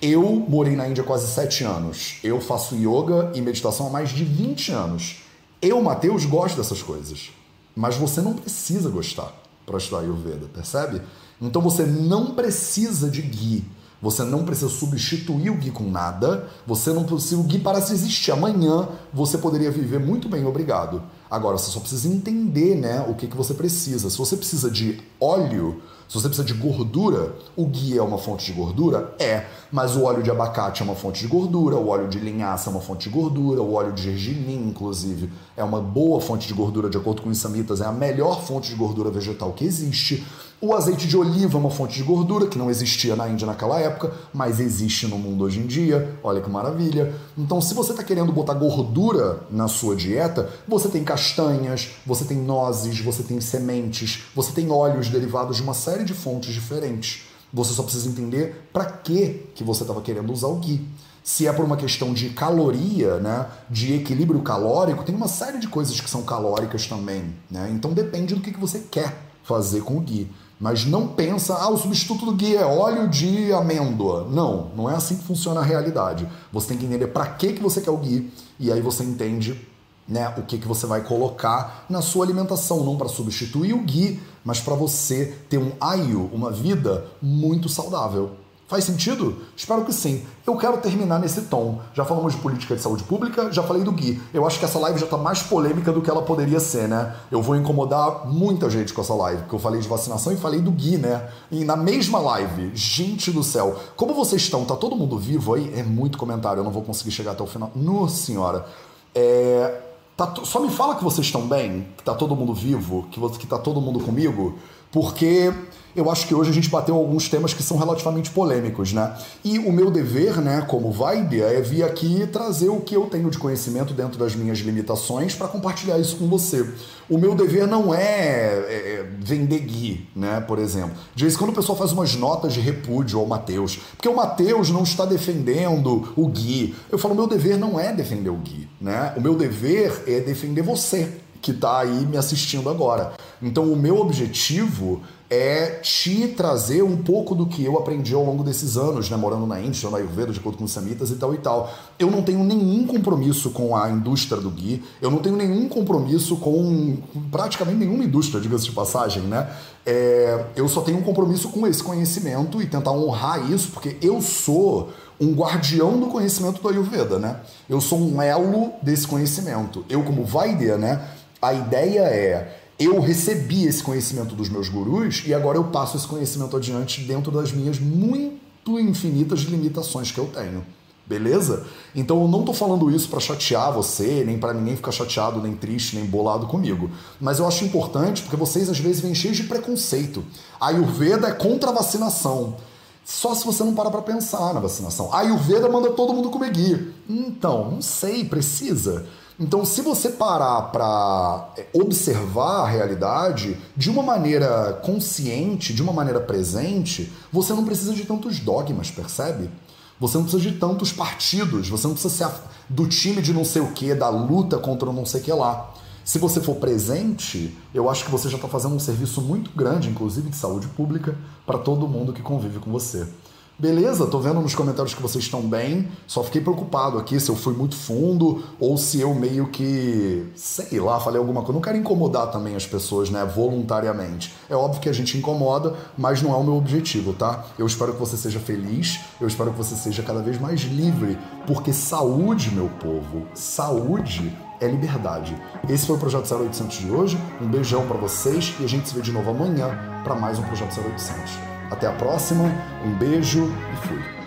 Eu morei na Índia quase sete anos. Eu faço yoga e meditação há mais de 20 anos. Eu, Matheus, gosto dessas coisas. Mas você não precisa gostar para estudar Ayurveda, percebe? Então você não precisa de ghee. Você não precisa substituir o Gui com nada. Você não precisa. O Gui parece existir. Amanhã você poderia viver muito bem, obrigado. Agora, você só precisa entender né, o que, que você precisa. Se você precisa de óleo, se você precisa de gordura, o ghee é uma fonte de gordura? É. Mas o óleo de abacate é uma fonte de gordura, o óleo de linhaça é uma fonte de gordura, o óleo de gergelim, inclusive, é uma boa fonte de gordura, de acordo com os samitas, é a melhor fonte de gordura vegetal que existe. O azeite de oliva é uma fonte de gordura que não existia na Índia naquela época, mas existe no mundo hoje em dia. Olha que maravilha. Então, se você está querendo botar gordura na sua dieta, você tem castanhas, você tem nozes, você tem sementes, você tem óleos derivados de uma série de fontes diferentes. Você só precisa entender para que que você estava querendo usar o ghee. Se é por uma questão de caloria, né, de equilíbrio calórico, tem uma série de coisas que são calóricas também, né? Então depende do que, que você quer fazer com o ghee. Mas não pensa, ah, o substituto do ghee é óleo de amêndoa. Não, não é assim que funciona a realidade. Você tem que entender para que, que você quer o ghee e aí você entende né, o que, que você vai colocar na sua alimentação, não para substituir o ghee, mas para você ter um ayu, uma vida muito saudável. Faz sentido? Espero que sim. Eu quero terminar nesse tom. Já falamos de política de saúde pública, já falei do Gui. Eu acho que essa live já está mais polêmica do que ela poderia ser, né? Eu vou incomodar muita gente com essa live, porque eu falei de vacinação e falei do Gui, né? E na mesma live, gente do céu, como vocês estão? Tá todo mundo vivo aí? É muito comentário, eu não vou conseguir chegar até o final. Nossa senhora. É... Tá... Só me fala que vocês estão bem, que tá todo mundo vivo, que, que tá todo mundo comigo, porque eu acho que hoje a gente bateu alguns temas que são relativamente polêmicos, né? E o meu dever, né, como Vibe, é vir aqui trazer o que eu tenho de conhecimento dentro das minhas limitações para compartilhar isso com você. O meu dever não é, é, é vender Gui, né, por exemplo. De vez em quando o pessoal faz umas notas de repúdio ao Matheus, porque o Matheus não está defendendo o Gui. Eu falo, meu dever não é defender o Gui, né? O meu dever é defender você que está aí me assistindo agora. Então, o meu objetivo é te trazer um pouco do que eu aprendi ao longo desses anos, né, morando na Índia, na Ayurveda, de acordo com os samitas e tal e tal. Eu não tenho nenhum compromisso com a indústria do Gui, eu não tenho nenhum compromisso com praticamente nenhuma indústria, diga-se de passagem, né? É, eu só tenho um compromisso com esse conhecimento e tentar honrar isso, porque eu sou um guardião do conhecimento do Ayurveda, né? Eu sou um elo desse conhecimento. Eu, como Vaidya, né? A ideia é eu recebi esse conhecimento dos meus gurus e agora eu passo esse conhecimento adiante dentro das minhas muito infinitas limitações que eu tenho. Beleza? Então eu não tô falando isso para chatear você, nem para ninguém ficar chateado, nem triste, nem bolado comigo. Mas eu acho importante porque vocês às vezes vêm cheios de preconceito. A Ayurveda é contra a vacinação. Só se você não para para pensar na vacinação. A Ayurveda manda todo mundo comer guia. Então, não sei, precisa. Então, se você parar para é, observar a realidade de uma maneira consciente, de uma maneira presente, você não precisa de tantos dogmas, percebe? Você não precisa de tantos partidos, você não precisa ser do time de não sei o que, da luta contra não sei o que lá. Se você for presente, eu acho que você já está fazendo um serviço muito grande, inclusive de saúde pública, para todo mundo que convive com você. Beleza, tô vendo nos comentários que vocês estão bem. Só fiquei preocupado aqui se eu fui muito fundo ou se eu meio que, sei lá, falei alguma coisa. Não quero incomodar também as pessoas, né, voluntariamente. É óbvio que a gente incomoda, mas não é o meu objetivo, tá? Eu espero que você seja feliz, eu espero que você seja cada vez mais livre, porque saúde, meu povo, saúde é liberdade. Esse foi o Projeto 0800 de hoje. Um beijão para vocês e a gente se vê de novo amanhã para mais um Projeto 0800. Até a próxima, um beijo e fui.